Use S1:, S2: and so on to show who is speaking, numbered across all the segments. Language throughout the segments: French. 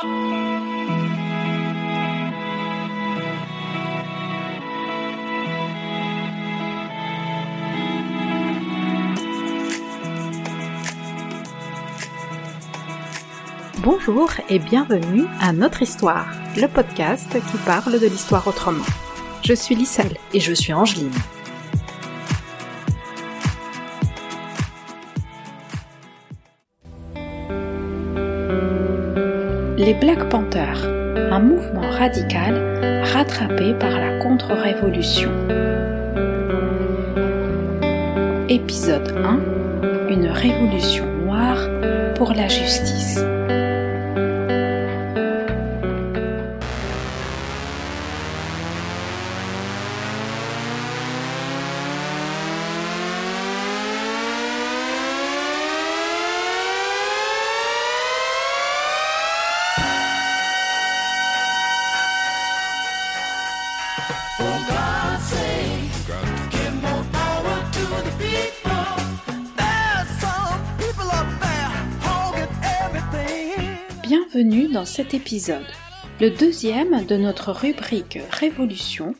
S1: Bonjour et bienvenue à Notre Histoire, le podcast qui parle de l'histoire autrement. Je suis Lisselle
S2: et je suis Angeline.
S1: Les Black Panthers, un mouvement radical rattrapé par la contre-révolution. Épisode 1 Une révolution noire pour la justice. Cet épisode, le deuxième de notre rubrique Révolution,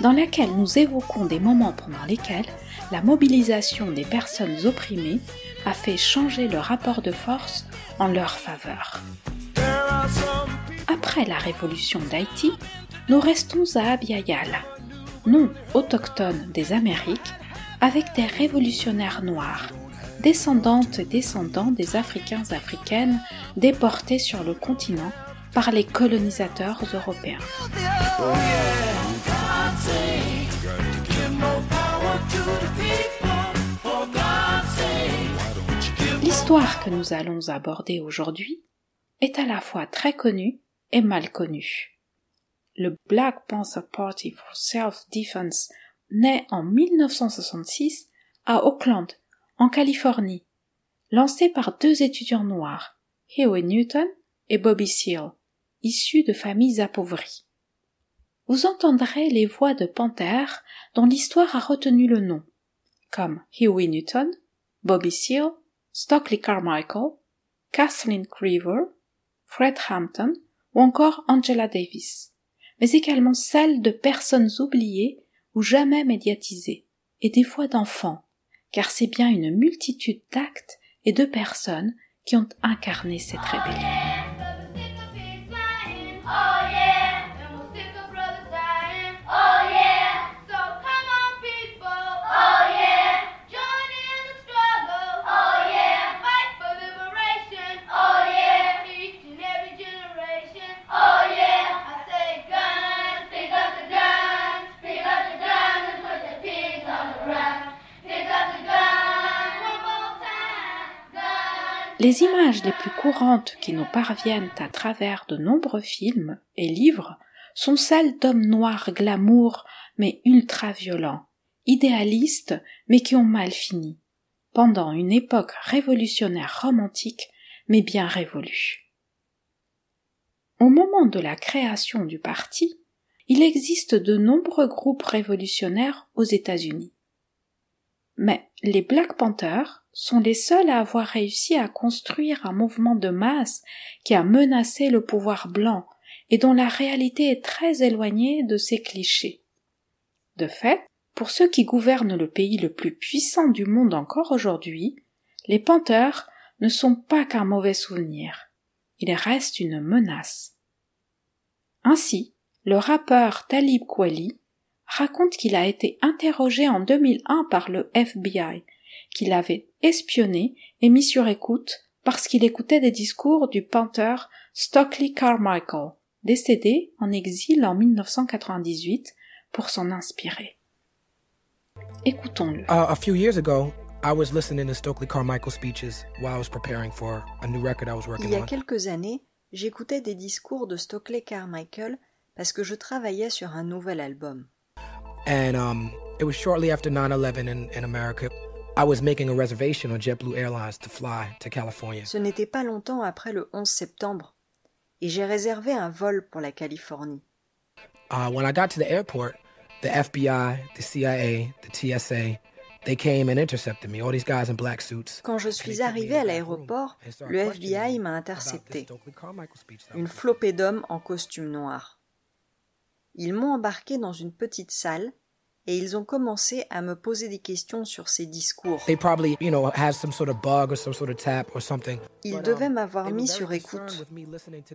S1: dans laquelle nous évoquons des moments pendant lesquels la mobilisation des personnes opprimées a fait changer le rapport de force en leur faveur. Après la révolution d'Haïti, nous restons à Abiyal, nom autochtone des Amériques, avec des révolutionnaires noirs, descendantes et descendants des Africains africaines déportés sur le continent par les colonisateurs européens. L'histoire que nous allons aborder aujourd'hui est à la fois très connue et mal connue. Le Black Panther Party for Self-Defense naît en 1966 à Oakland, en Californie, lancé par deux étudiants noirs, Huey Newton et Bobby Seale, issus de familles appauvries. Vous entendrez les voix de panthères dont l'histoire a retenu le nom, comme Huey Newton, Bobby Seale, Stockley Carmichael, Kathleen Creever, Fred Hampton ou encore Angela Davis, mais également celles de personnes oubliées ou jamais médiatisées, et des voix d'enfants, car c'est bien une multitude d'actes et de personnes qui ont incarné cette rébellion. Les images les plus courantes qui nous parviennent à travers de nombreux films et livres sont celles d'hommes noirs glamour mais ultra violents, idéalistes mais qui ont mal fini, pendant une époque révolutionnaire romantique mais bien révolue. Au moment de la création du parti, il existe de nombreux groupes révolutionnaires aux États-Unis. Mais les Black Panthers sont les seuls à avoir réussi à construire un mouvement de masse qui a menacé le pouvoir blanc et dont la réalité est très éloignée de ces clichés. De fait, pour ceux qui gouvernent le pays le plus puissant du monde encore aujourd'hui, les Panthers ne sont pas qu'un mauvais souvenir. Ils restent une menace. Ainsi, le rappeur Talib Kweli raconte qu'il a été interrogé en 2001 par le FBI qu'il avait espionné et mis sur écoute parce qu'il écoutait des discours du peintre Stockley Carmichael, décédé en exil en 1998, pour s'en inspirer. Écoutons-le.
S3: Uh, a few years ago, I was listening to Stokely Carmichael speeches while I was preparing for a new record I was working on.
S2: Il y a quelques années, j'écoutais des discours de Stockley Carmichael parce que je travaillais sur un nouvel album.
S3: And um, it was shortly after 9/11 in, in America. I was making a reservation on JetBlue Airlines to fly to California.
S2: Ce n'était pas longtemps après le 11 septembre et j'ai réservé un vol pour la Californie.
S3: Uh, when I got to the airport, the FBI, the CIA, the TSA, They came and intercepted me, all these guys in black suits.
S2: Quand je suis arrivé à l'aéroport, le FBI m'a intercepté. Une flopée d'hommes en costume noir. Ils m'ont embarqué dans une petite salle et ils ont commencé à me poser des questions sur ces discours.
S3: They probably, you know, had some sort of bug or some sort of tap or something.
S2: Ils devaient m'avoir
S3: they
S2: mis sur écoute.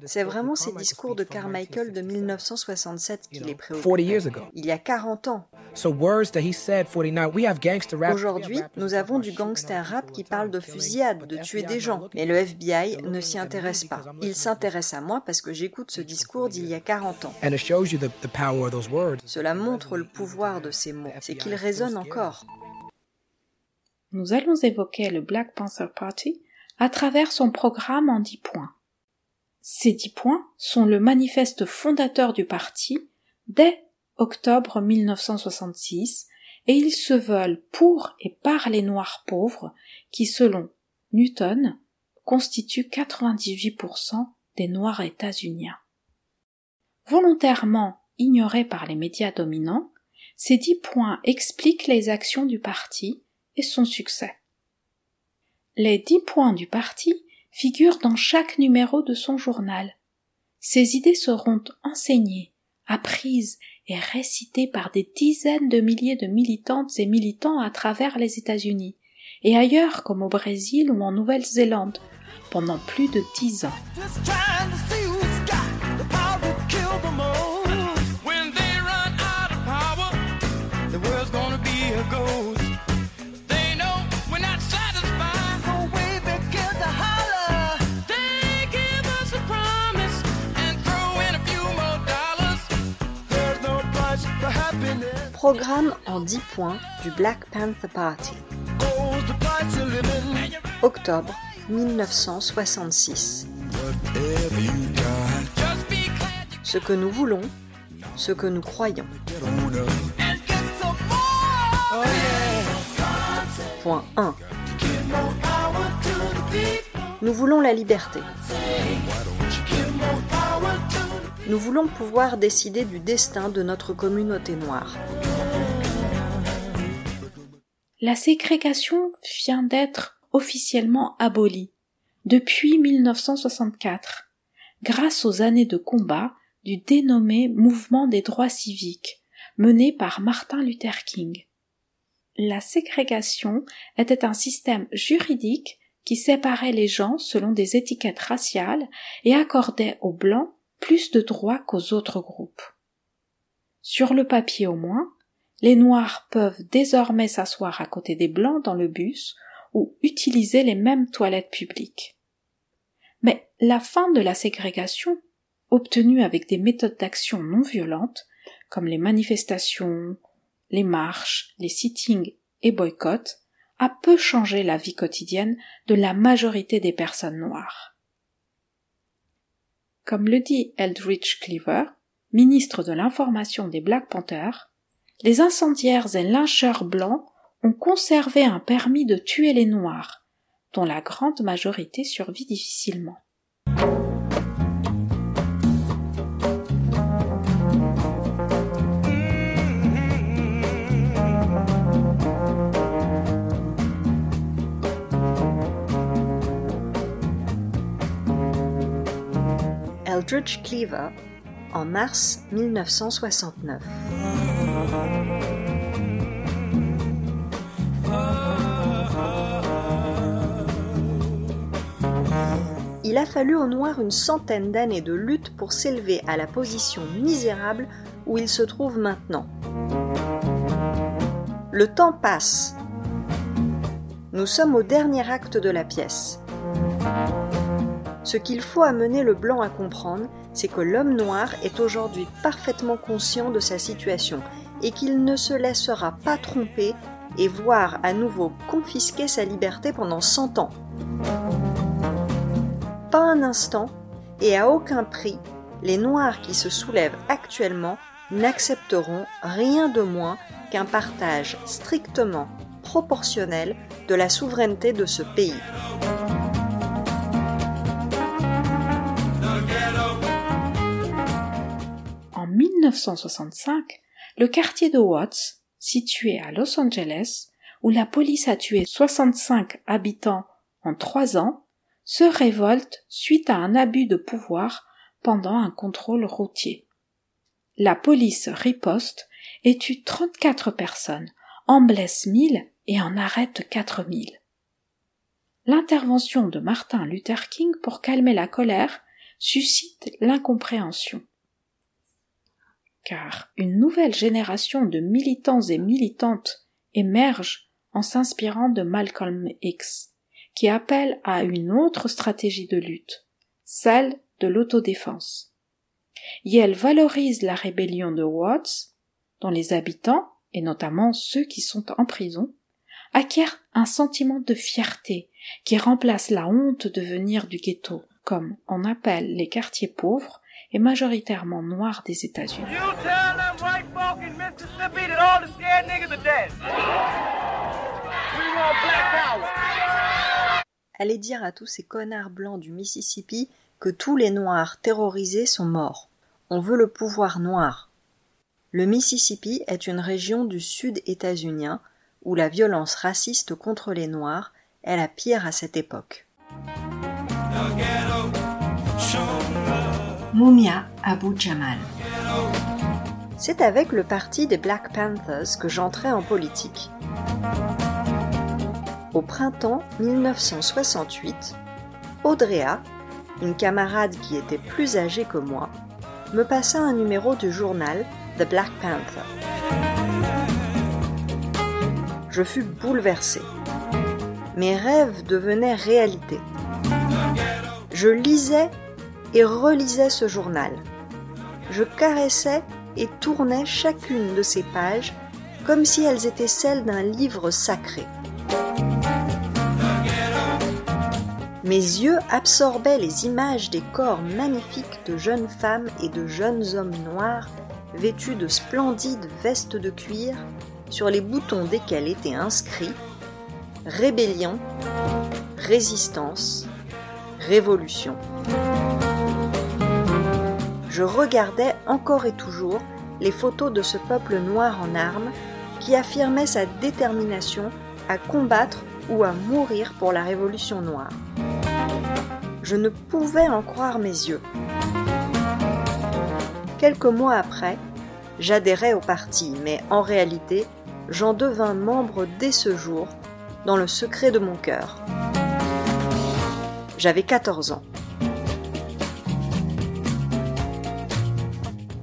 S2: C'est vraiment ces
S3: Carmichael
S2: discours de Carmichael de
S3: 1967,
S2: 1967 qui les
S3: know, 40
S2: préoccupaient.
S3: years ago.
S2: Il y a 40 ans.
S3: So words that he said 49, we have gangster rap.
S2: Aujourd'hui, nous avons du gangster rap qui parle de fusillade, de tuer des gens. Mais le FBI ne s'y intéresse pas. Il s'intéresse à moi parce que j'écoute ce discours d'il y a 40 ans.
S3: And it shows you the, the power of those words.
S2: Cela montre le pouvoir de ces mots. C'est qu'ils résonnent encore.
S1: Nous allons évoquer le Black Panther Party à travers son programme en dix points. Ces dix points sont le manifeste fondateur du parti dès octobre 1966 et ils se veulent pour et par les Noirs pauvres qui, selon Newton, constituent 98% des Noirs états-uniens. Volontairement ignorés par les médias dominants, ces dix points expliquent les actions du parti et son succès. Les dix points du parti figurent dans chaque numéro de son journal. Ces idées seront enseignées, apprises et récitées par des dizaines de milliers de militantes et militants à travers les États-Unis, et ailleurs comme au Brésil ou en Nouvelle-Zélande, pendant plus de dix ans.
S2: Programme en 10 points du Black Panther Party. Octobre 1966.
S4: Whatever you got, just be glad you
S2: Ce que nous voulons, ce que nous croyons. Point 1.
S4: Give more power to the people.
S2: Nous voulons la liberté. Nous voulons pouvoir décider du destin de notre communauté noire.
S1: La ségrégation vient d'être officiellement abolie depuis 1964, grâce aux années de combat du dénommé mouvement des droits civiques, mené par Martin Luther King. La ségrégation était un système juridique qui séparait les gens selon des étiquettes raciales et accordait aux blancs plus de droits qu'aux autres groupes. Sur le papier au moins, les Noirs peuvent désormais s'asseoir à côté des Blancs dans le bus ou utiliser les mêmes toilettes publiques. Mais la fin de la ségrégation, obtenue avec des méthodes d'action non violentes, comme les manifestations, les marches, les sittings et boycotts, a peu changé la vie quotidienne de la majorité des personnes noires. Comme le dit Eldridge Cleaver, ministre de l'information des Black Panthers, les incendiaires et lyncheurs blancs ont conservé un permis de tuer les Noirs, dont la grande majorité survit difficilement.
S2: Eldridge Cleaver, en mars 1969. Il a fallu aux Noirs une centaine d'années de lutte pour s'élever à la position misérable où ils se trouvent maintenant. Le temps passe. Nous sommes au dernier acte de la pièce. Ce qu'il faut amener le blanc à comprendre, c'est que l'homme noir est aujourd'hui parfaitement conscient de sa situation et qu'il ne se laissera pas tromper et voir à nouveau confisquer sa liberté pendant 100 ans. Un instant et à aucun prix, les Noirs qui se soulèvent actuellement n'accepteront rien de moins qu'un partage strictement proportionnel de la souveraineté de ce pays.
S1: En 1965, le quartier de Watts, situé à Los Angeles, où la police a tué 65 habitants en trois ans, se révolte suite à un abus de pouvoir pendant un contrôle routier. La police riposte et tue 34 personnes, en blesse 1000 et en arrête 4000. L'intervention de Martin Luther King pour calmer la colère suscite l'incompréhension. Car une nouvelle génération de militants et militantes émerge en s'inspirant de Malcolm X, qui appelle à une autre stratégie de lutte, celle de l'autodéfense. Elle valorise la rébellion de Watts, dont les habitants, et notamment ceux qui sont en prison, acquièrent un sentiment de fierté qui remplace la honte de venir du ghetto, comme on appelle les quartiers pauvres et majoritairement noirs des États-Unis.
S2: Allez dire à tous ces connards blancs du Mississippi que tous les noirs terrorisés sont morts. On veut le pouvoir noir. Le Mississippi est une région du sud états-unien où la violence raciste contre les noirs est la pire à cette époque. Mumia Abu Jamal. C'est avec le parti des Black Panthers que j'entrais en politique. Au printemps 1968, Audrea, une camarade qui était plus âgée que moi, me passa un numéro du journal The Black Panther. Je fus bouleversé. Mes rêves devenaient réalité. Je lisais et relisais ce journal. Je caressais et tournais chacune de ces pages comme si elles étaient celles d'un livre sacré. Mes yeux absorbaient les images des corps magnifiques de jeunes femmes et de jeunes hommes noirs vêtus de splendides vestes de cuir sur les boutons desquels était inscrit Rébellion, Résistance, Révolution. Je regardais encore et toujours les photos de ce peuple noir en armes qui affirmait sa détermination à combattre ou à mourir pour la révolution noire. Je ne pouvais en croire mes yeux. Quelques mois après, j'adhérais au parti, mais en réalité, j'en devins membre dès ce jour, dans le secret de mon cœur. J'avais 14 ans.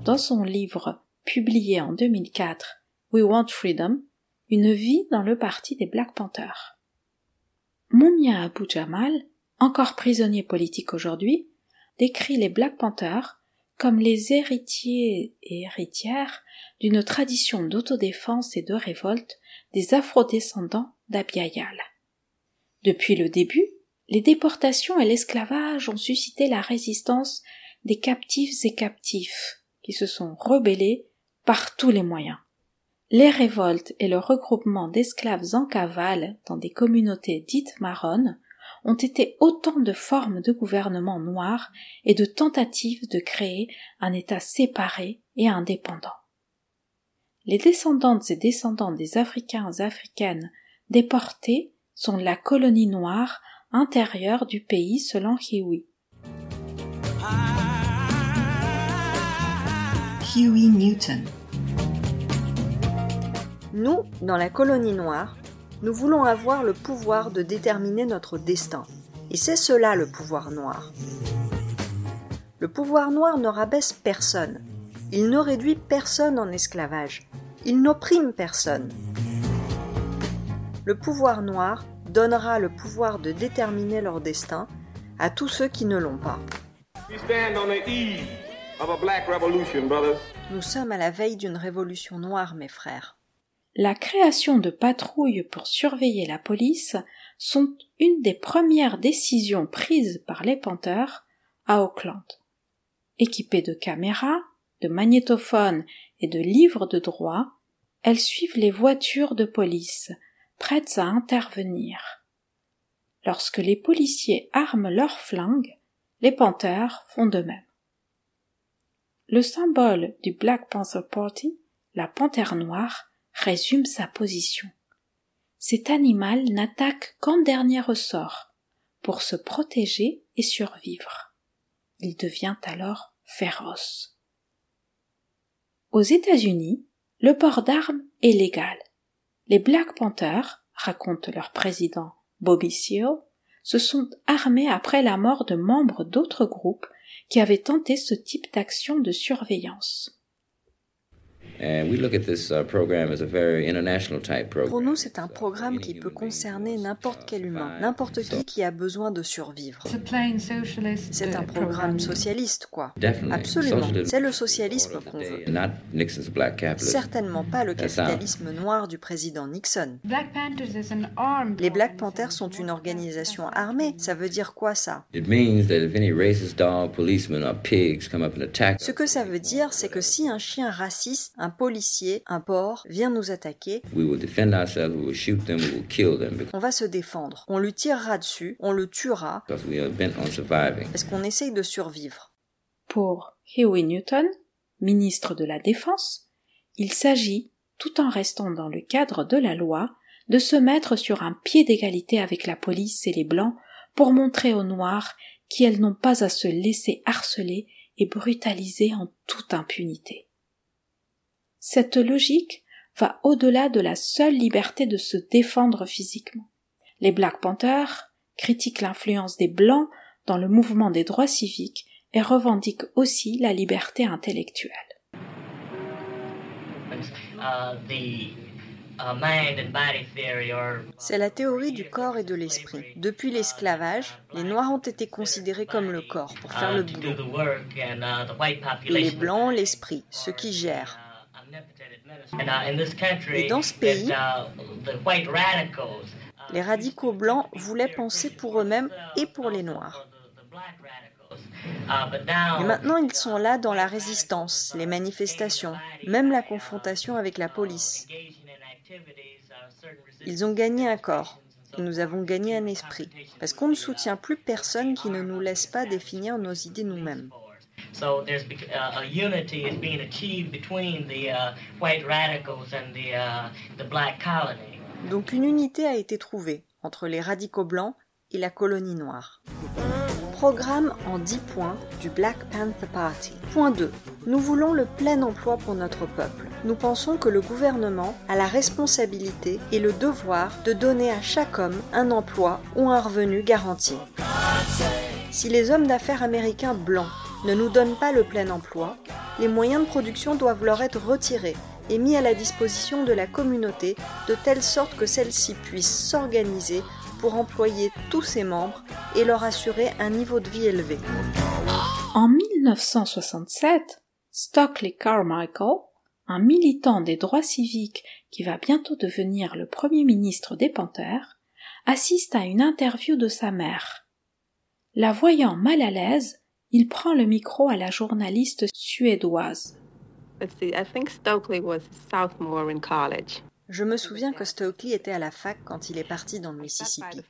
S1: Dans son livre publié en 2004, We Want Freedom, une vie dans le parti des Black Panthers. Mumia Abu Jamal, encore prisonnier politique aujourd'hui, décrit les Black Panthers comme les héritiers et héritières d'une tradition d'autodéfense et de révolte des afrodescendants d'Abiayal. Depuis le début, les déportations et l'esclavage ont suscité la résistance des captifs et captifs qui se sont rebellés par tous les moyens. Les révoltes et le regroupement d'esclaves en cavale dans des communautés dites marronnes ont été autant de formes de gouvernement noir et de tentatives de créer un État séparé et indépendant. Les descendantes et descendants des Africains et Africaines déportés sont la colonie noire intérieure du pays selon Huey.
S2: Huey Newton. Nous, dans la colonie noire, nous voulons avoir le pouvoir de déterminer notre destin. Et c'est cela le pouvoir noir. Le pouvoir noir ne rabaisse personne. Il ne réduit personne en esclavage. Il n'opprime personne. Le pouvoir noir donnera le pouvoir de déterminer leur destin à tous ceux qui ne l'ont pas. Nous sommes à la veille d'une révolution noire, mes frères.
S1: La création de patrouilles pour surveiller la police sont une des premières décisions prises par les Panthers à Auckland. Équipées de caméras, de magnétophones et de livres de droit, elles suivent les voitures de police, prêtes à intervenir. Lorsque les policiers arment leurs flingues, les Panthers font de même. Le symbole du Black Panther Party, la panthère noire, résume sa position. cet animal n'attaque qu'en dernier ressort, pour se protéger et survivre. Il devient alors féroce. Aux États-Unis, le port d'armes est légal. Les Black Panthers, raconte leur président Bobby Seale, se sont armés après la mort de membres d'autres groupes qui avaient tenté ce type d'action de surveillance.
S2: Pour nous, c'est un programme qui peut concerner n'importe quel humain, n'importe qui qui a besoin de survivre. C'est un programme socialiste, quoi.
S5: Definitely.
S2: Absolument. C'est le socialisme qu'on veut.
S5: Not Nixon's black capitalism.
S2: Certainement pas le capitalisme noir du président Nixon. Les Black Panthers sont une organisation armée. Ça veut dire quoi ça?
S5: It means that if any racist dog, policemen, or pigs come up and attack
S2: Ce que ça veut dire, c'est que si un chien raciste, un policier, un porc vient nous attaquer,
S5: we will defend ourselves, we will shoot them, we will kill them
S2: on va se défendre. On lui tirera dessus, on le tuera,
S5: because we are bent on surviving.
S2: parce qu'on essaye de survivre?
S1: Pour Huey Newton, ministre de la Défense, il s'agit, tout en restant dans le cadre de la loi, de se mettre sur un pied d'égalité avec la police et les Blancs pour montrer aux Noirs qu'elles n'ont pas à se laisser harceler et brutaliser en toute impunité. Cette logique va au-delà de la seule liberté de se défendre physiquement. Les Black Panthers critiquent l'influence des Blancs dans le mouvement des droits civiques et revendiquent aussi la liberté intellectuelle.
S2: C'est la théorie du corps et de l'esprit. Depuis l'esclavage, les Noirs ont été considérés comme le corps pour faire le boulot. Et les Blancs, l'esprit, ceux qui gèrent. Et dans ce pays,
S6: uh, uh,
S2: Les radicaux blancs voulaient penser pour eux-mêmes et pour les Noirs.
S6: Uh,
S2: Et maintenant, ils sont là dans la résistance, les manifestations, même la confrontation avec la police.
S6: uh,
S2: Ils ont gagné un corps. Et nous avons gagné un esprit. Parce qu'on ne soutient plus personne qui ne nous laisse pas définir nos idées nous-mêmes.
S6: So there's uh, a unity is being achieved between the uh, white radicals and the uh, the black colony.
S2: Donc une unité a été trouvée entre les radicaux blancs et la colonie noire. Programme en 10 points du Black Panther Party. Point 2. Nous voulons le plein emploi pour notre peuple. Nous pensons que le gouvernement a la responsabilité et le devoir de donner à chaque homme un emploi ou un revenu garanti. Si les hommes d'affaires américains blancs ne nous donnent pas le plein emploi, les moyens de production doivent leur être retirés et mis à la disposition de la communauté de telle sorte que celle-ci puisse s'organiser pour employer tous ses membres et leur assurer un niveau de vie élevé.
S1: En 1967, Stockley Carmichael, un militant des droits civiques qui va bientôt devenir le premier ministre des Panthers, assiste à une interview de sa mère. La voyant mal à l'aise, il prend le micro à la journaliste suédoise.
S7: Let's see, I think Stokely was a sophomore in college.
S2: Je me souviens que Stokely était à la fac quand il est parti dans le Mississippi.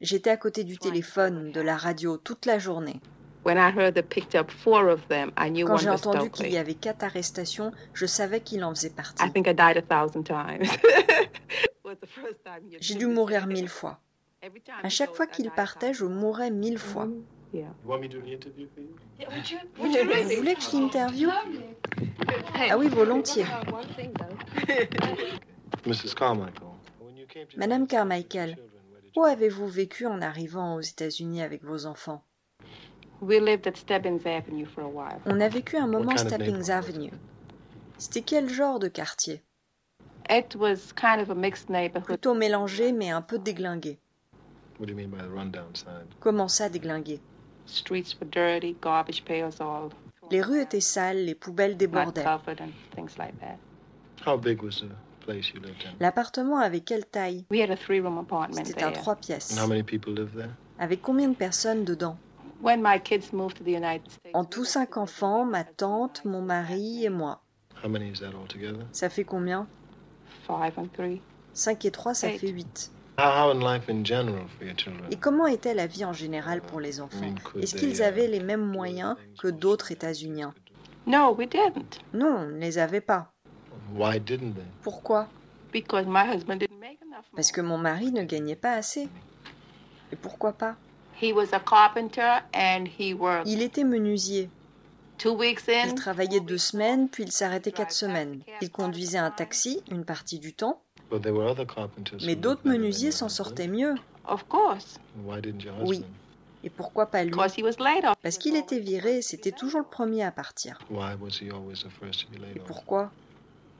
S2: J'étais à côté du téléphone, de la radio toute la journée.
S7: When I heard they picked up four of them, I knew
S2: Quand j'ai entendu qu'il y avait quatre arrestations, je savais qu'il en faisait partie.
S7: I think I died a thousand times. It was the first time you
S2: J'ai dû mourir mille fois. À chaque fois qu'il partait, je mourais mille fois. Vous voulez que je l'interviewe Ah oui, volontiers.
S8: Mrs. Carmichael. When you came to
S2: Madame
S8: Carmichael,
S2: où avez-vous vécu en arrivant aux États-Unis avec vos enfants?
S7: We lived at Stebbins Avenue for a while.
S2: On a vécu un moment Steppings
S8: neighborhood?
S2: Avenue. C'était quel genre de quartier?
S7: It was kind of a mixed neighborhood.
S2: Plutôt mélangé mais un peu déglingué.
S8: What do you mean by the rundown side?
S2: Comment ça déglingué
S7: Streets were dirty, garbage pails all
S2: Les rues étaient sales, les poubelles
S7: not
S2: débordaient.
S7: covered and things like that.
S8: How big was the place you lived in?
S2: L'appartement avait quelle taille?
S7: We had a three-room apartment
S2: C'était un
S7: there.
S2: trois pièces.
S8: And how many people lived there?
S2: Avec combien de personnes dedans?
S7: When my kids moved to the United States,
S2: En tout cinq enfants, ma tante, mon mari et moi.
S8: How many is that altogether?
S2: Ça fait combien?
S7: Five and three.
S2: 5 et 3, ça
S7: Eight.
S2: fait 8.
S8: How, how in life in general for your children?
S2: Et comment était la vie en général pour les enfants? Est-ce qu'ils avaient les mêmes moyens que d'autres États-Uniens
S7: No, we didn't.
S2: Non, on ne les avait pas.
S8: Why didn't they?
S2: Pourquoi?
S7: Because my husband didn't make enough money.
S2: Parce que mon mari ne gagnait pas assez. Et pourquoi pas?
S7: He was a carpenter and he worked
S2: Il était menuisier.
S7: two weeks in.
S2: Il travaillait deux semaines, puis il s'arrêtait quatre semaines. Il conduisait un taxi une partie du temps,
S8: But there were other carpenters. who
S2: mais d'autres menuisiers s'en sortaient mieux.
S7: Of course,
S8: there? Why didn't your
S2: Oui. Et pourquoi pas lui?
S7: Because he was laid off.
S2: Parce qu'il était viré, c'était toujours le premier à partir.
S8: Why was he always the first to be laid
S2: Et
S8: off?
S2: pourquoi?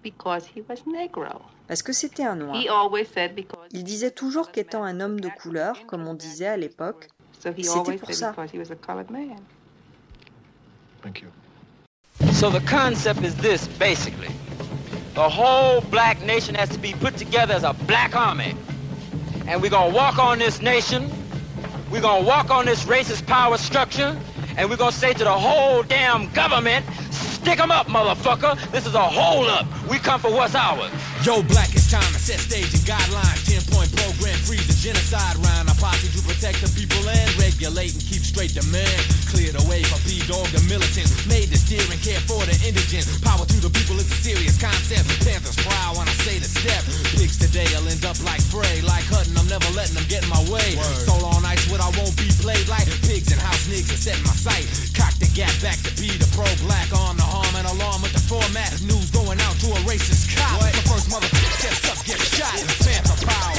S7: Because he was Negro.
S2: Parce que c'était un noir.
S7: He always said because.
S2: Il disait toujours qu'étant un homme de couleur, comme on disait à l'époque, C'était pour ça.
S7: because he was a colored man.
S8: Thank you.
S9: So the concept is this, basically. The whole black nation has to be put together as a black army. And we're gonna walk on this nation, we're gonna walk on this racist power structure, and we're gonna say to the whole damn government, stick 'em up, motherfucker. This is a hold up. We come for what's ours.
S10: Yo, black, it's time to set stage and guidelines. 10 point program, freeze the genocide round. Our posse to protect the people and regulate and keep straight the demand. Clear the way for P-Dog the militant. Made to steer and care for the indigent. Power to the people is a serious concept. Panthers proud when I say the step. Pigs today will end up like Frey. Like Hutton, I'm never letting them get in my way. Soul on ice, what I won't be played like. Pigs and house niggas are setting my sight. Cock the gap back to be the pro-black. On the harm and alarm with the format. News going out to a racist cop. The first motherfucker steps up, get shot. Panther power.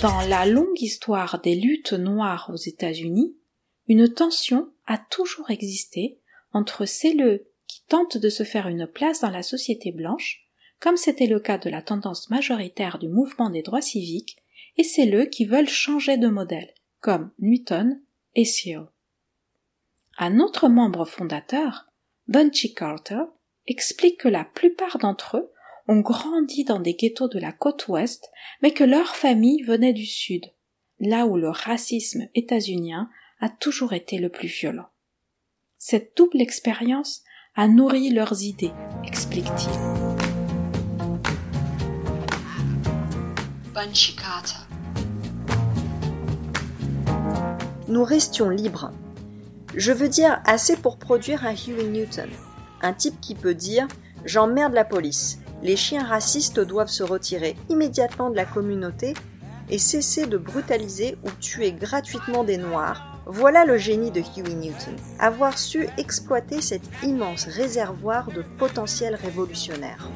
S1: Dans la longue histoire des luttes noires aux États-Unis, une tension a toujours existé entre celles qui tentent de se faire une place dans la société blanche, comme c'était le cas de la tendance majoritaire du mouvement des droits civiques, et celles qui veulent changer de modèle, comme Newton et Searle. Un autre membre fondateur, Bunchy Carter, explique que la plupart d'entre eux ont grandi dans des ghettos de la côte ouest, mais que leur famille venait du sud, là où le racisme états-unien a toujours été le plus violent. Cette double expérience a nourri leurs idées, explique-t-il.
S2: Nous restions libres. Je veux dire assez pour produire un Huey Newton, un type qui peut dire J'emmerde la police, les chiens racistes doivent se retirer immédiatement de la communauté et cesser de brutaliser ou tuer gratuitement des noirs. Voilà le génie de Huey Newton, avoir su exploiter cet immense réservoir de potentiel révolutionnaire.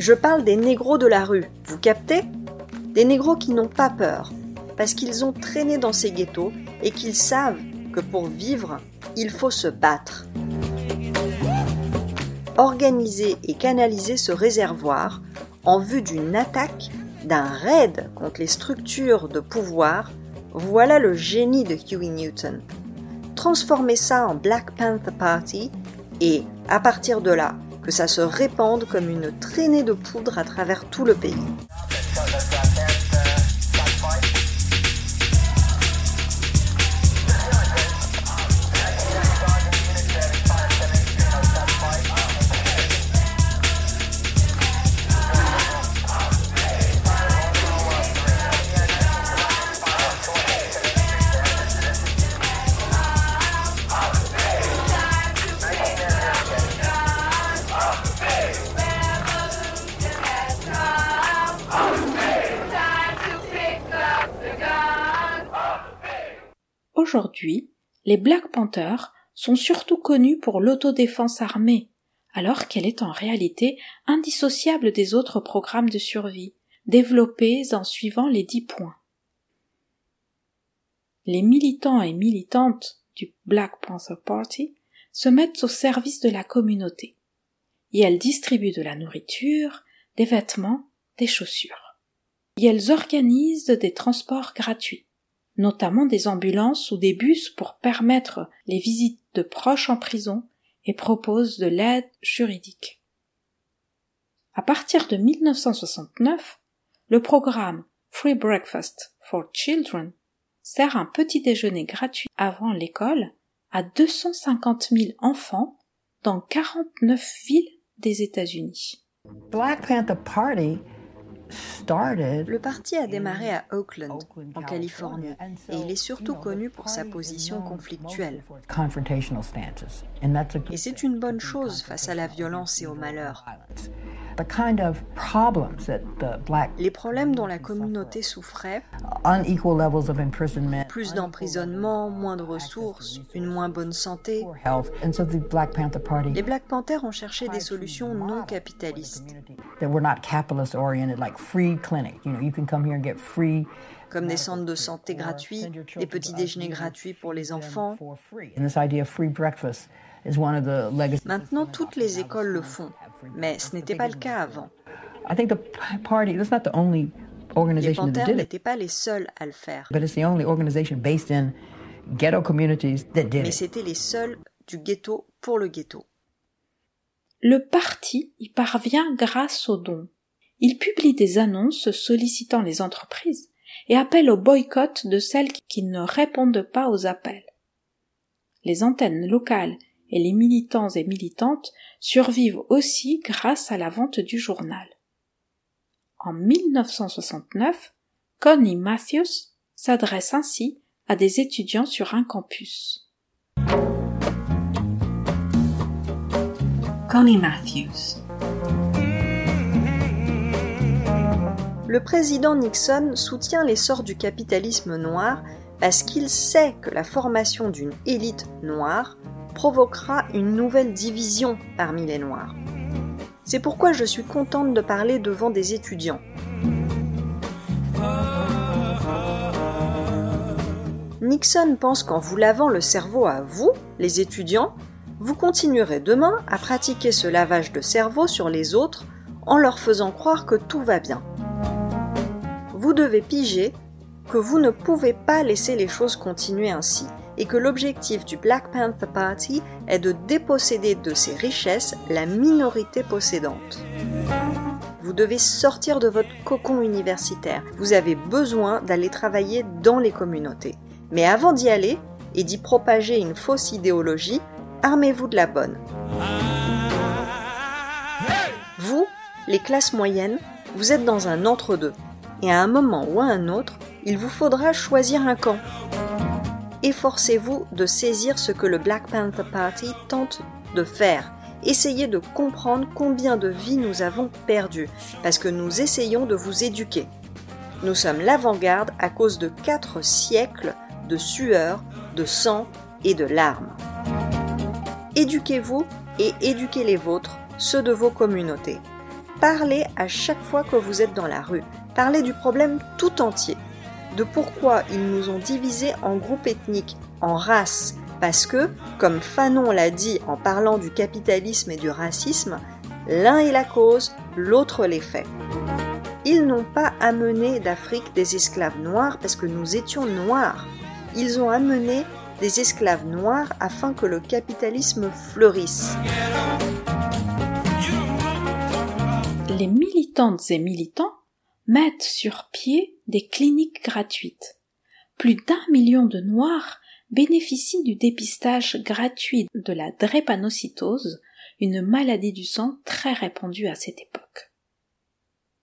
S2: Je parle des négros de la rue, vous captez? Des négros qui n'ont pas peur, parce qu'ils ont traîné dans ces ghettos et qu'ils savent que pour vivre, il faut se battre. Organiser et canaliser ce réservoir en vue d'une attaque, d'un raid contre les structures de pouvoir, voilà le génie de Huey Newton. Transformer ça en Black Panther Party et, à partir de là, que ça se répande comme une traînée de poudre à travers tout le pays.
S1: Les Black Panthers sont surtout connus pour l'autodéfense armée, alors qu'elle est en réalité indissociable des autres programmes de survie, développés en suivant les dix points. Les militants et militantes du Black Panther Party se mettent au service de la communauté, et elles distribuent de la nourriture, des vêtements, des chaussures. Et elles organisent des transports gratuits notamment des ambulances ou des bus pour permettre les visites de proches en prison et proposent de l'aide juridique. À partir de 1969, le programme Free Breakfast for Children sert un petit déjeuner gratuit avant l'école à 250 000 enfants dans 49 villes des États-Unis.
S11: Black Panther Party
S2: Le parti a démarré à Oakland, en Californie, et il est surtout connu pour sa position conflictuelle. Et c'est une bonne chose face à la violence et au malheur. Les problèmes dont la communauté souffrait, plus d'emprisonnement, moins de ressources, une moins bonne santé, les Black Panthers ont cherché des solutions non capitalistes. Comme des centres de santé gratuits, des petits déjeuners gratuits pour les enfants. Maintenant, toutes les écoles le font, mais ce n'était pas le cas avant. Les Panthers n'étaient pas les seuls à le faire, mais c'était les seuls du ghetto pour le ghetto.
S1: Le parti y parvient grâce aux dons. Il publie des annonces sollicitant les entreprises et appelle au boycott de celles qui ne répondent pas aux appels. Les antennes locales et les militants et militantes survivent aussi grâce à la vente du journal. En 1969, Connie Matthews s'adresse ainsi à des étudiants sur un campus.
S2: Connie Matthews. Le président Nixon soutient l'essor du capitalisme noir parce qu'il sait que la formation d'une élite noire provoquera une nouvelle division parmi les Noirs. C'est pourquoi je suis contente de parler devant des étudiants. Nixon pense qu'en vous lavant le cerveau à vous, les étudiants, vous continuerez demain à pratiquer ce lavage de cerveau sur les autres en leur faisant croire que tout va bien. Vous devez piger que vous ne pouvez pas laisser les choses continuer ainsi et que l'objectif du Black Panther Party est de déposséder de ses richesses la minorité possédante. Vous devez sortir de votre cocon universitaire. Vous avez besoin d'aller travailler dans les communautés. Mais avant d'y aller et d'y propager une fausse idéologie, armez-vous de la bonne. Vous, les classes moyennes, vous êtes dans un entre-deux. Et à un moment ou à un autre, il vous faudra choisir un camp. Efforcez-vous de saisir ce que le Black Panther Party tente de faire. Essayez de comprendre combien de vies nous avons perdues, parce que nous essayons de vous éduquer. Nous sommes l'avant-garde à cause de quatre siècles de sueur, de sang et de larmes. Éduquez-vous et éduquez les vôtres, ceux de vos communautés. Parlez à chaque fois que vous êtes dans la rue. Parlez du problème tout entier. De pourquoi ils nous ont divisés en groupes ethniques, en races. Parce que, comme Fanon l'a dit en parlant du capitalisme et du racisme, l'un est la cause, l'autre l'effet. Ils n'ont pas amené d'Afrique des esclaves noirs parce que nous étions noirs. Ils ont amené des esclaves noirs afin que le capitalisme fleurisse.
S1: Les militantes et militants mettent sur pied des cliniques gratuites. Plus d'un million de Noirs bénéficient du dépistage gratuit de la drépanocytose, une maladie du sang très répandue à cette époque.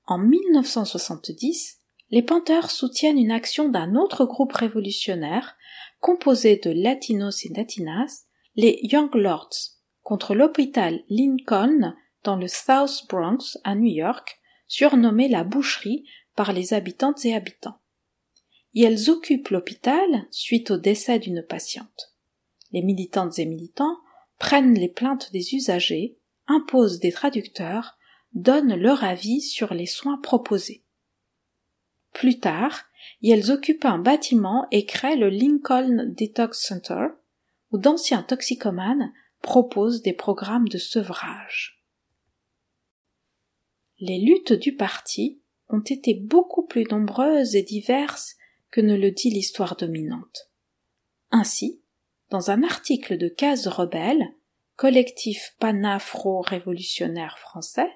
S1: En 1970, les Panthers soutiennent une action d'un autre groupe révolutionnaire composé de latinos et latinas, les Young Lords, contre l'hôpital Lincoln dans le South Bronx à New York, surnommé la boucherie par les habitantes et habitants. Et elles occupent l'hôpital suite au décès d'une patiente. Les militantes et militants prennent les plaintes des usagers, imposent des traducteurs, donnent leur avis sur les soins proposés. Plus tard, elles occupent un bâtiment et créent le Lincoln Detox Center, où d'anciens toxicomanes proposent des programmes de sevrage. Les luttes du parti ont été beaucoup plus nombreuses et diverses que ne le dit l'histoire dominante. Ainsi, dans un article de Case Rebelle, collectif panafro-révolutionnaire français,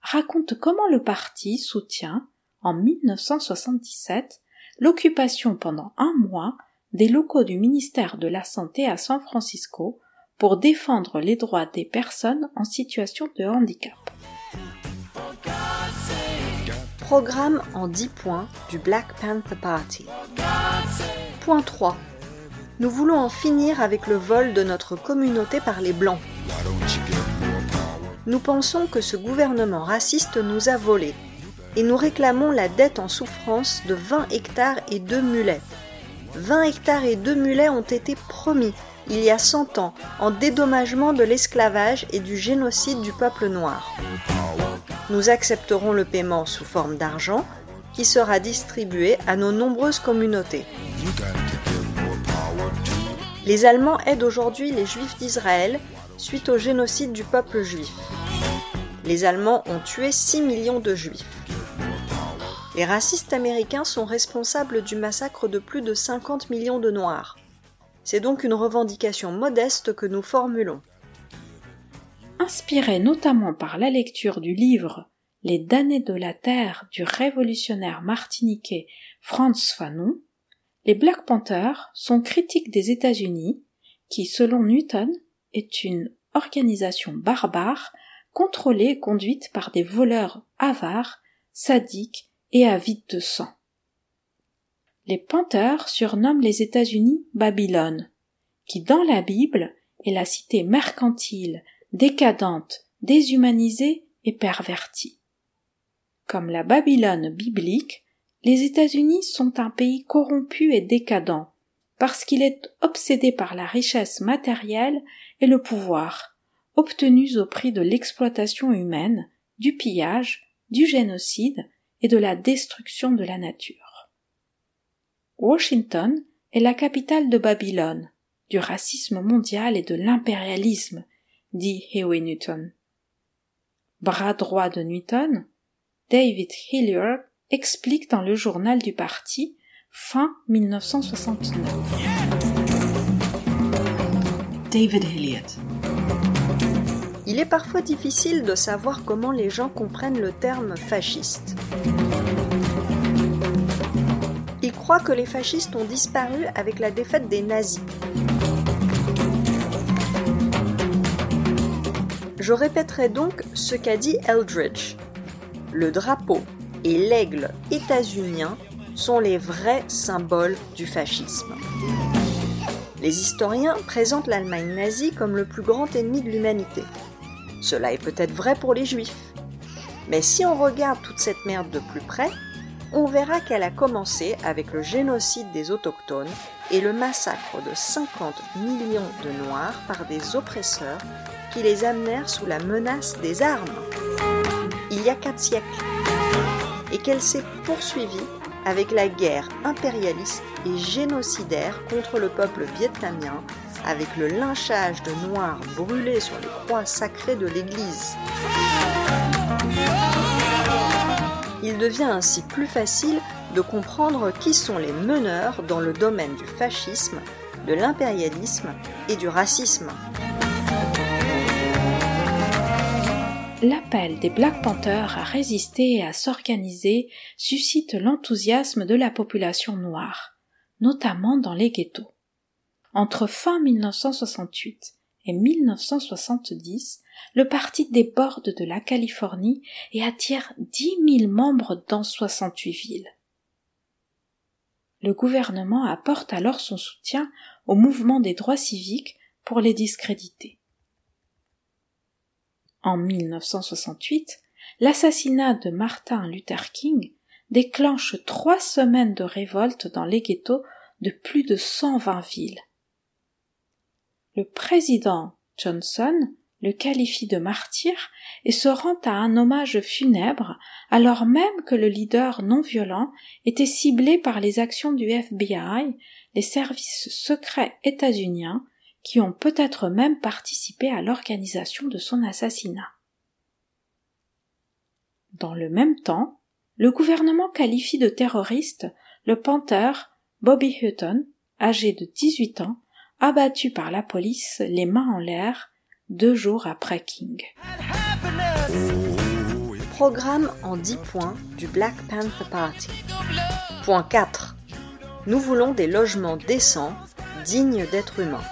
S1: raconte comment le parti soutient, en 1977, l'occupation pendant un mois des locaux du ministère de la Santé à San Francisco pour défendre les droits des personnes en situation de handicap.
S2: Programme en 10 points du Black Panther Party. Point 3. Nous voulons en finir avec le vol de notre communauté par les Blancs. Nous pensons que ce gouvernement raciste nous a volés et nous réclamons la dette en souffrance de 20 hectares et 2 mulets. 20 hectares et 2 mulets ont été promis il y a 100 ans en dédommagement de l'esclavage et du génocide du peuple noir. Nous accepterons le paiement sous forme d'argent qui sera distribué à nos nombreuses communautés. Les Allemands aident aujourd'hui les Juifs d'Israël suite au génocide du peuple juif. Les Allemands ont tué 6 millions de Juifs. Les racistes américains sont responsables du massacre de plus de 50 millions de Noirs. C'est donc une revendication modeste que nous formulons.
S1: Inspiré notamment par la lecture du livre Les damnés de la terre du révolutionnaire martiniquais Franz Fanon, les Black Panthers sont critiques des États-Unis, qui, selon Newton, est une organisation barbare contrôlée et conduite par des voleurs avares, sadiques et avides de sang. Les Panthers surnomment les États-Unis Babylone, qui dans la Bible est la cité mercantile, décadente, déshumanisée et pervertie. Comme la Babylone biblique, les États-Unis sont un pays corrompu et décadent, parce qu'il est obsédé par la richesse matérielle et le pouvoir, obtenus au prix de l'exploitation humaine, du pillage, du génocide et de la destruction de la nature. Washington est la capitale de Babylone, du racisme mondial et de l'impérialisme, dit Huey Newton. Bras droit de Newton, David Hilliard explique dans le journal du parti fin 1969.
S12: David Hilliard.
S2: Il est parfois difficile de savoir comment les gens comprennent le terme fasciste. Ils croient que les fascistes ont disparu avec la défaite des nazis. Je répéterai donc ce qu'a dit Eldridge. Le drapeau et l'aigle états-unien sont les vrais symboles du fascisme. Les historiens présentent l'Allemagne nazie comme le plus grand ennemi de l'humanité. Cela est peut-être vrai pour les juifs. Mais si on regarde toute cette merde de plus près, on verra qu'elle a commencé avec le génocide des autochtones et le massacre de 50 millions de Noirs par des oppresseurs qui les amenèrent sous la menace des armes. Il y a quatre siècles. Et qu'elle s'est poursuivie avec la guerre impérialiste et génocidaire contre le peuple vietnamien, avec le lynchage de Noirs brûlés sur les croix sacrées de l'Église. Il devient ainsi plus facile de comprendre qui sont les meneurs dans le domaine du fascisme, de l'impérialisme et du racisme.
S1: L'appel des Black Panthers à résister et à s'organiser suscite l'enthousiasme de la population noire, notamment dans les ghettos. Entre fin 1968 et 1970, le parti déborde de la Californie et attire 10 000 membres dans 68 villes. Le gouvernement apporte alors son soutien au mouvement des droits civiques pour les discréditer. En 1968, l'assassinat de Martin Luther King déclenche trois semaines de révolte dans les ghettos de plus de 120 villes. Le président Johnson le qualifie de martyr et se rend à un hommage funèbre alors même que le leader non violent était ciblé par les actions du FBI, les services secrets états-uniens, qui ont peut-être même participé à l'organisation de son assassinat. Dans le même temps, le gouvernement qualifie de terroriste le panthère Bobby Hutton, âgé de 18 ans, abattu par la police les mains en l'air deux jours après King.
S2: Programme en 10 points du Black Panther Party. Point 4. Nous voulons des logements décents, dignes d'être humains.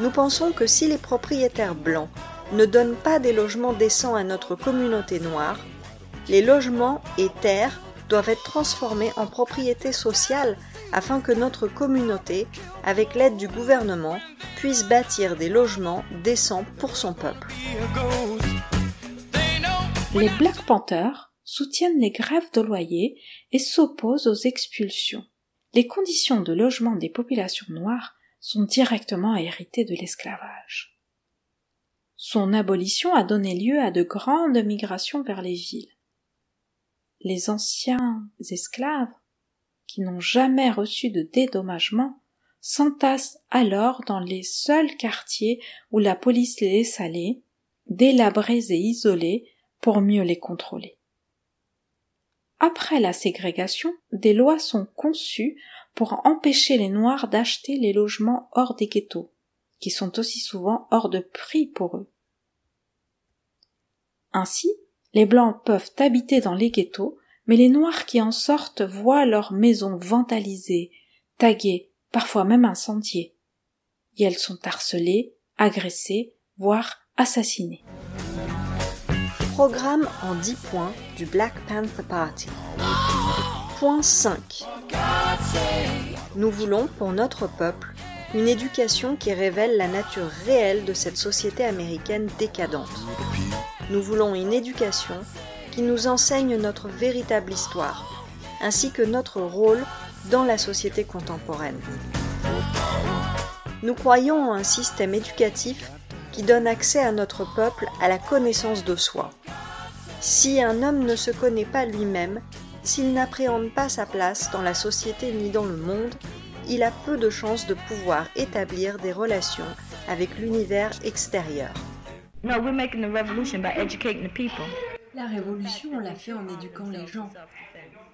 S2: Nous pensons que si les propriétaires blancs ne donnent pas des logements décents à notre communauté noire, les logements et terres doivent être transformés en propriété sociale afin que notre communauté, avec l'aide du gouvernement, puisse bâtir des logements décents pour son peuple.
S1: Les Black Panthers soutiennent les grèves de loyer et s'opposent aux expulsions. Les conditions de logement des populations noires sont directement héritées de l'esclavage. Son abolition a donné lieu à de grandes migrations vers les villes. Les anciens esclaves, qui n'ont jamais reçu de dédommagement, s'entassent alors dans les seuls quartiers où la police les laisse aller, délabrés et isolés pour mieux les contrôler. Après la ségrégation, des lois sont conçues pour empêcher les Noirs d'acheter les logements hors des ghettos, qui sont aussi souvent hors de prix pour eux. Ainsi, les Blancs peuvent habiter dans les ghettos, mais les Noirs qui en sortent voient leurs maisons vandalisées, taguées, parfois même incendiées. Et elles sont harcelées, agressées, voire assassinées.
S2: Programme en 10 points du Black Panther Party. Point 5. Nous voulons pour notre peuple une éducation qui révèle la nature réelle de cette société américaine décadente. Nous voulons une éducation qui nous enseigne notre véritable histoire, ainsi que notre rôle dans la société contemporaine. Nous croyons en un système éducatif qui donne accès à notre peuple à la connaissance de soi. Si un homme ne se connaît pas lui-même, s'il n'appréhende pas sa place dans la société ni dans le monde, il a peu de chances de pouvoir établir des relations avec l'univers extérieur.
S11: No, we're making the revolution by educating the people.
S12: La révolution, on l'a fait en éduquant les gens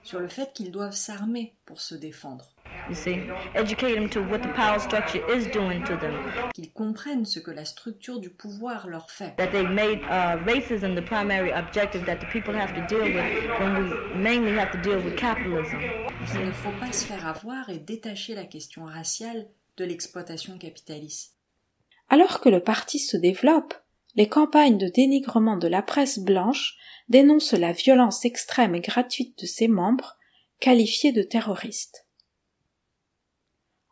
S12: sur le fait qu'ils doivent s'armer pour se défendre.
S11: You see, educate them to what the power structure is doing to them.
S12: Qu'ils comprennent ce que la structure du pouvoir leur fait.
S11: That they made uh, racism the primary objective that the people have to deal with when we mainly have to deal with capitalism.
S12: Il ne faut pas se faire avoir et détacher la question raciale de l'exploitation capitaliste.
S1: Alors que le parti se développe, les campagnes de dénigrement de la presse blanche dénoncent la violence extrême et gratuite de ses membres, qualifiés de terroristes.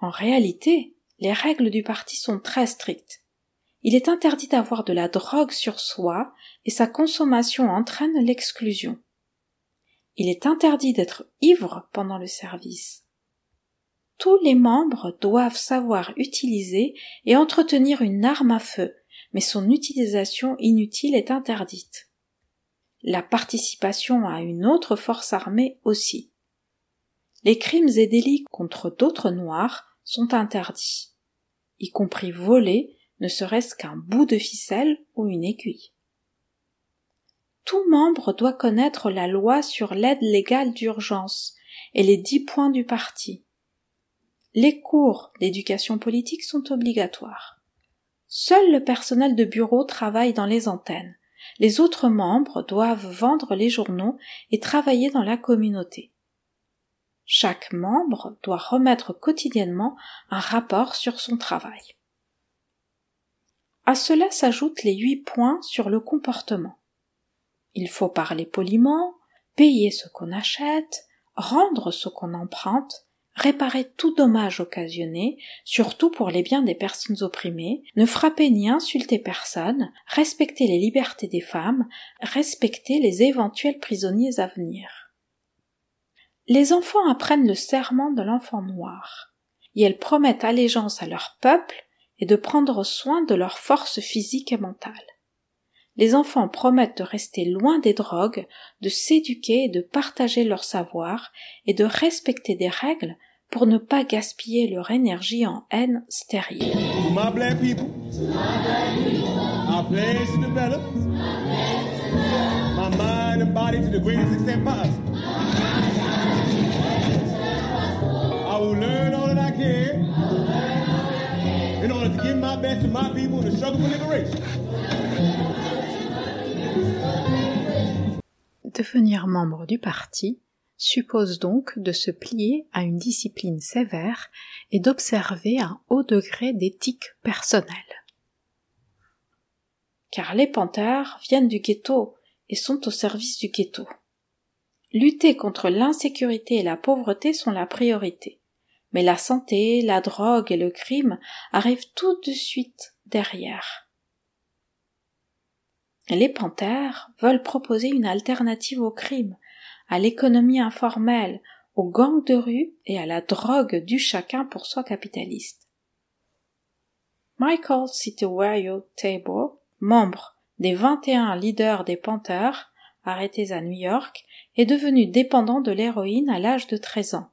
S1: En réalité, les règles du parti sont très strictes. Il est interdit d'avoir de la drogue sur soi et sa consommation entraîne l'exclusion. Il est interdit d'être ivre pendant le service. Tous les membres doivent savoir utiliser et entretenir une arme à feu, mais son utilisation inutile est interdite. La participation à une autre force armée aussi. Les crimes et délits contre d'autres noirs sont interdits, y compris voler ne serait-ce qu'un bout de ficelle ou une aiguille. Tout membre doit connaître la loi sur l'aide légale d'urgence et les dix points du parti. Les cours d'éducation politique sont obligatoires. Seul le personnel de bureau travaille dans les antennes. Les autres membres doivent vendre les journaux et travailler dans la communauté. Chaque membre doit remettre quotidiennement un rapport sur son travail. À cela s'ajoutent les huit points sur le comportement. Il faut parler poliment, payer ce qu'on achète, rendre ce qu'on emprunte, réparer tout dommage occasionné, surtout pour les biens des personnes opprimées, ne frapper ni insulter personne, respecter les libertés des femmes, respecter les éventuels prisonniers à venir les enfants apprennent le serment de l'enfant noir, et elles promettent allégeance à leur peuple et de prendre soin de leur force physique et mentale. Les enfants promettent de rester loin des drogues, de s'éduquer et de partager leur savoir, et de respecter des règles pour ne pas gaspiller leur énergie en haine stérile. Devenir membre du parti suppose donc de se plier à une discipline sévère et d'observer un haut degré d'éthique personnelle. Car les panthères viennent du ghetto et sont au service du ghetto. Lutter contre l'insécurité et la pauvreté sont la priorité. Mais la santé, la drogue et le crime arrivent tout de suite derrière. Les panthères veulent proposer une alternative au crime, à l'économie informelle, aux gangs de rue et à la drogue du chacun pour soi capitaliste. Michael Citowayo Tabor, membre des 21 leaders des Panthers, arrêtés à New York, est devenu dépendant de l'héroïne à l'âge de 13 ans.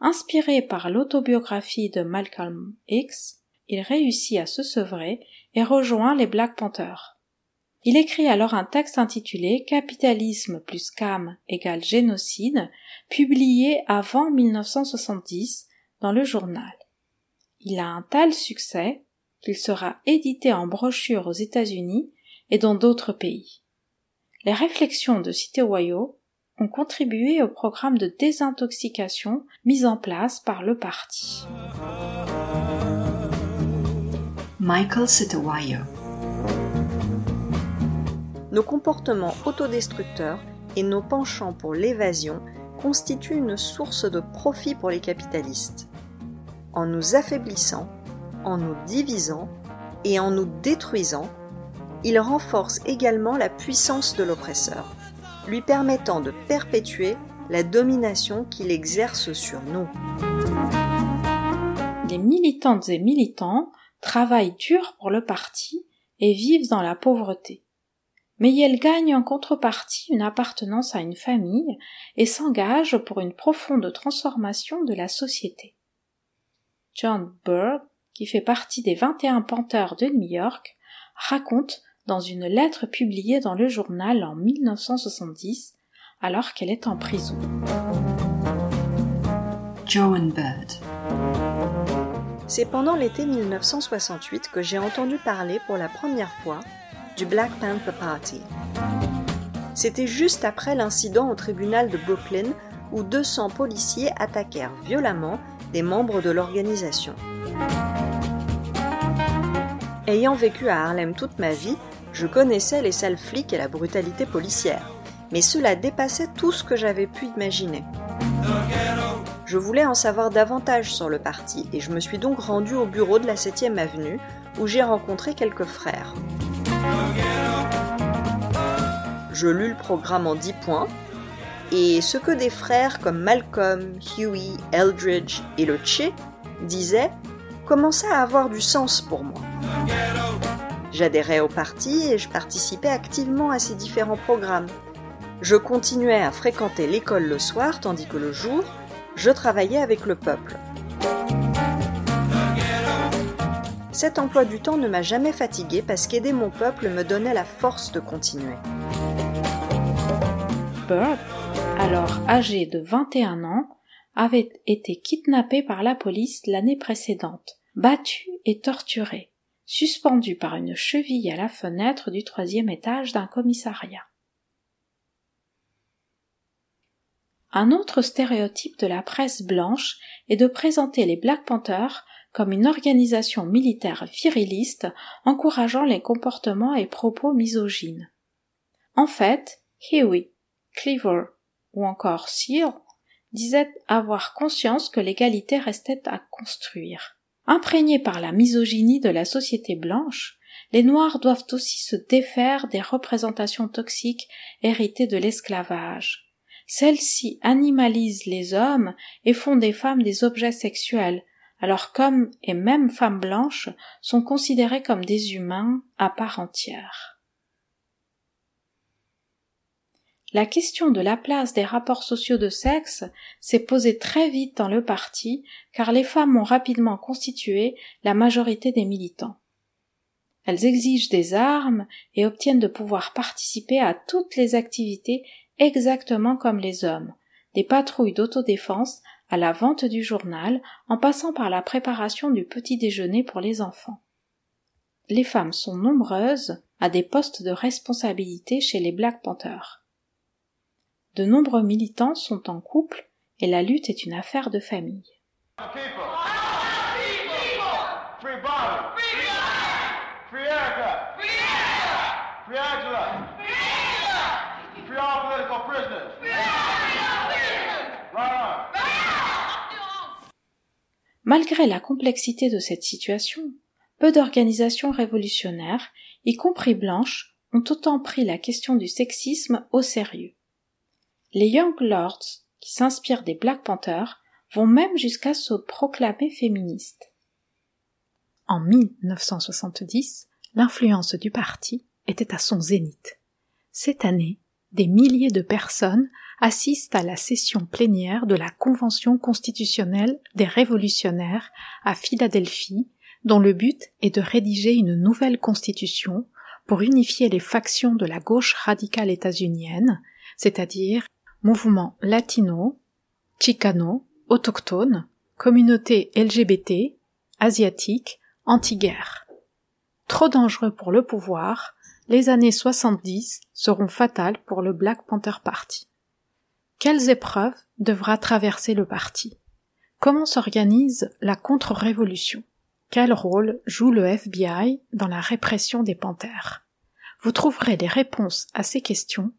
S1: Inspiré par l'autobiographie de Malcolm X, il réussit à se sevrer et rejoint les Black Panthers. Il écrit alors un texte intitulé Capitalisme plus cam égale génocide, publié avant 1970 dans le journal. Il a un tel succès qu'il sera édité en brochure aux États-Unis et dans d'autres pays. Les réflexions de Citewayo ont contribué au programme de désintoxication mis en place par le parti.
S12: Michael Citewayo
S2: Nos comportements autodestructeurs et nos penchants pour l'évasion constituent une source de profit pour les capitalistes. En nous affaiblissant, en nous divisant et en nous détruisant, ils renforcent également la puissance de l'oppresseur, lui permettant de perpétuer la domination qu'il exerce sur nous.
S1: Les militantes et militants travaillent dur pour le parti et vivent dans la pauvreté. Mais elles gagnent en contrepartie une appartenance à une famille et s'engagent pour une profonde transformation de la société. John Bird, qui fait partie des 21 Panthers de New York, raconte dans une lettre publiée dans le journal en 1970 alors qu'elle est en prison.
S12: Joan Bird
S2: C'est pendant l'été 1968 que j'ai entendu parler pour la première fois du Black Panther Party. C'était juste après l'incident au tribunal de Brooklyn où 200 policiers attaquèrent violemment des membres de l'organisation. Ayant vécu à Harlem toute ma vie, je connaissais les sales flics et la brutalité policière, mais cela dépassait tout ce que j'avais pu imaginer. Je voulais en savoir davantage sur le parti et je me suis donc rendu au bureau de la 7e avenue où j'ai rencontré quelques frères. Je lus le programme en 10 points et ce que des frères comme Malcolm, Huey, Eldridge et le Che disaient commençait à avoir du sens pour moi. J'adhérais au parti et je participais activement à ses différents programmes. Je continuais à fréquenter l'école le soir tandis que le jour, je travaillais avec le peuple. Cet emploi du temps ne m'a jamais fatigué parce qu'aider mon peuple me donnait la force de continuer.
S1: Bird, alors âgé de 21 ans, avait été kidnappé par la police l'année précédente, battu et torturé, suspendu par une cheville à la fenêtre du troisième étage d'un commissariat. Un autre stéréotype de la presse blanche est de présenter les Black Panthers comme une organisation militaire viriliste encourageant les comportements et propos misogynes. En fait, Huey, Cleaver ou encore Seal disaient avoir conscience que l'égalité restait à construire. Imprégnés par la misogynie de la société blanche, les Noirs doivent aussi se défaire des représentations toxiques héritées de l'esclavage. Celles-ci animalisent les hommes et font des femmes des objets sexuels, alors qu'hommes et même femmes blanches sont considérés comme des humains à part entière. La question de la place des rapports sociaux de sexe s'est posée très vite dans le parti car les femmes ont rapidement constitué la majorité des militants. Elles exigent des armes et obtiennent de pouvoir participer à toutes les activités exactement comme les hommes, des patrouilles d'autodéfense à la vente du journal en passant par la préparation du petit déjeuner pour les enfants. Les femmes sont nombreuses à des postes de responsabilité chez les Black Panthers. De nombreux militants sont en couple et la lutte est une affaire de famille. Malgré la complexité de cette situation, peu d'organisations révolutionnaires, y compris blanches, ont autant pris la question du sexisme au sérieux. Les Young Lords, qui s'inspirent des Black Panthers, vont même jusqu'à se proclamer féministes. En 1970, l'influence du parti était à son zénith. Cette année, des milliers de personnes assistent à la session plénière de la Convention constitutionnelle des révolutionnaires à Philadelphie, dont le but est de rédiger une nouvelle constitution pour unifier les factions de la gauche radicale états-unienne, c'est-à-dire mouvements latino, chicano, autochtones, communautés LGBT, asiatiques, anti-guerre. Trop dangereux pour le pouvoir, les années 70 seront fatales pour le Black Panther Party. Quelles épreuves devra traverser le parti? Comment s'organise la contre-révolution? Quel rôle joue le FBI dans la répression des panthères? Vous trouverez les réponses à ces questions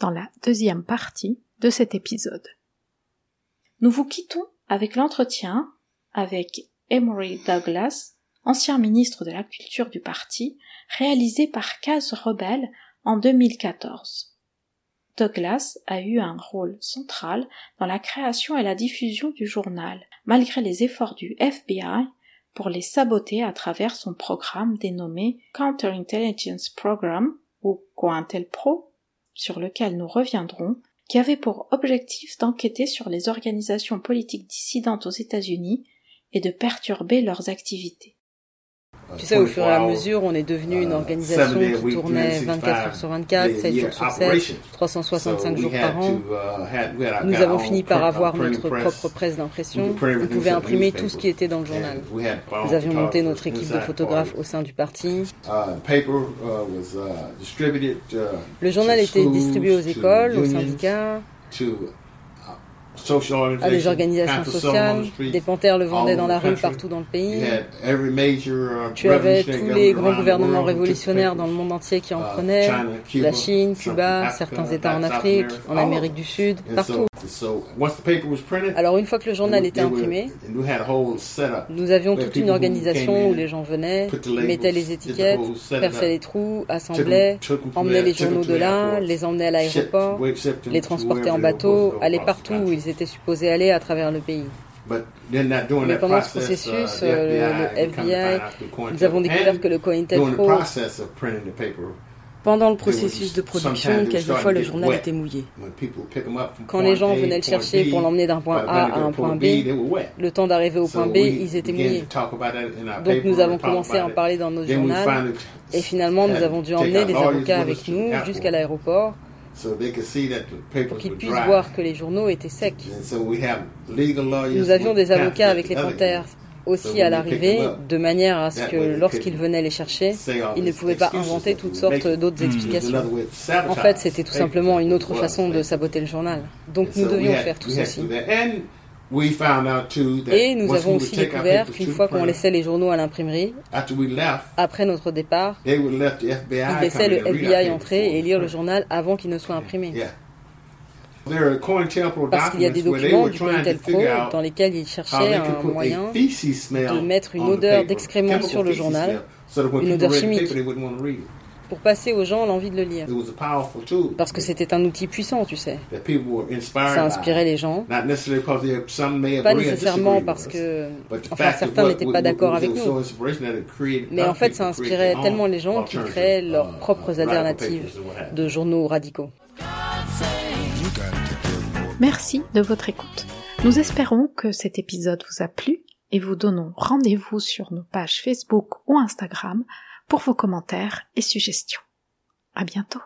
S1: dans la deuxième partie de cet épisode. Nous vous quittons avec l'entretien avec Emory Douglas, ancien ministre de la Culture du parti, réalisé par Case Rebelle en 2014. Douglas a eu un rôle central dans la création et la diffusion du journal, malgré les efforts du FBI pour les saboter à travers son programme dénommé Counterintelligence Program ou COINTELPRO, sur lequel nous reviendrons, qui avait pour objectif d'enquêter sur les organisations politiques dissidentes aux États-Unis et de perturber leurs activités.
S13: Tu sais, au fur et à mesure, on est devenu une organisation qui tournait 24 heures sur 24, 7 jours sur 7, 365 jours par an. Nous avons fini par avoir notre propre presse d'impression. On pouvait imprimer tout ce qui était dans le journal. Nous avions monté notre équipe de photographes au sein du parti. Le journal était distribué aux écoles, aux syndicats à des organisations sociales, des panthères le vendaient dans la rue partout dans le pays. Tu avais tous les grands gouvernements révolutionnaires dans le monde entier qui en prenaient, la Chine, Cuba, certains États en Afrique, en Amérique du Sud, partout. Alors une fois que le journal était imprimé, nous avions toute une organisation où les gens venaient, mettaient les étiquettes, perçaient les trous, assemblaient, emmenaient les journaux de là, les emmenaient à l'aéroport, les transportaient en bateau, allaient partout où ils étaient supposés aller à travers le pays. Mais pendant ce processus, euh, le, le FBI, nous avons découvert que le COINTELPRO pendant le processus de production, quelquefois le journal était mouillé. Quand les gens venaient le chercher pour l'emmener d'un point A à un point B, le temps d'arriver au point B, ils étaient mouillés. Donc nous avons commencé à en parler dans notre journal et finalement nous avons dû emmener des avocats avec nous jusqu'à l'aéroport pour qu'ils puissent voir que les journaux étaient secs. Nous avions des avocats avec les panthères aussi à l'arrivée, de manière à ce que lorsqu'ils venaient les chercher, ils ne pouvaient pas inventer toutes sortes d'autres explications. En fait, c'était tout simplement une autre façon de saboter le journal. Donc nous devions faire tout ceci. Et nous avons aussi découvert qu'une fois qu'on laissait les journaux à l'imprimerie, après notre départ, ils laissaient le FBI entrer et lire le journal avant qu'il ne soit imprimé. Parce qu'il y a des documents du COINTELPRO dans lesquels ils cherchaient un moyen de mettre une odeur d'excrément sur le journal, une odeur chimique, pour passer aux gens l'envie de le lire. Parce que c'était un outil puissant, tu sais. Ça inspirait les gens. Pas nécessairement parce que... Enfin, certains n'étaient pas d'accord avec nous. Mais en fait, ça inspirait tellement les gens qu'ils créaient leurs propres alternatives de journaux radicaux.
S1: Merci de votre écoute. Nous espérons que cet épisode vous a plu et vous donnons rendez-vous sur nos pages Facebook ou Instagram pour vos commentaires et suggestions. À bientôt.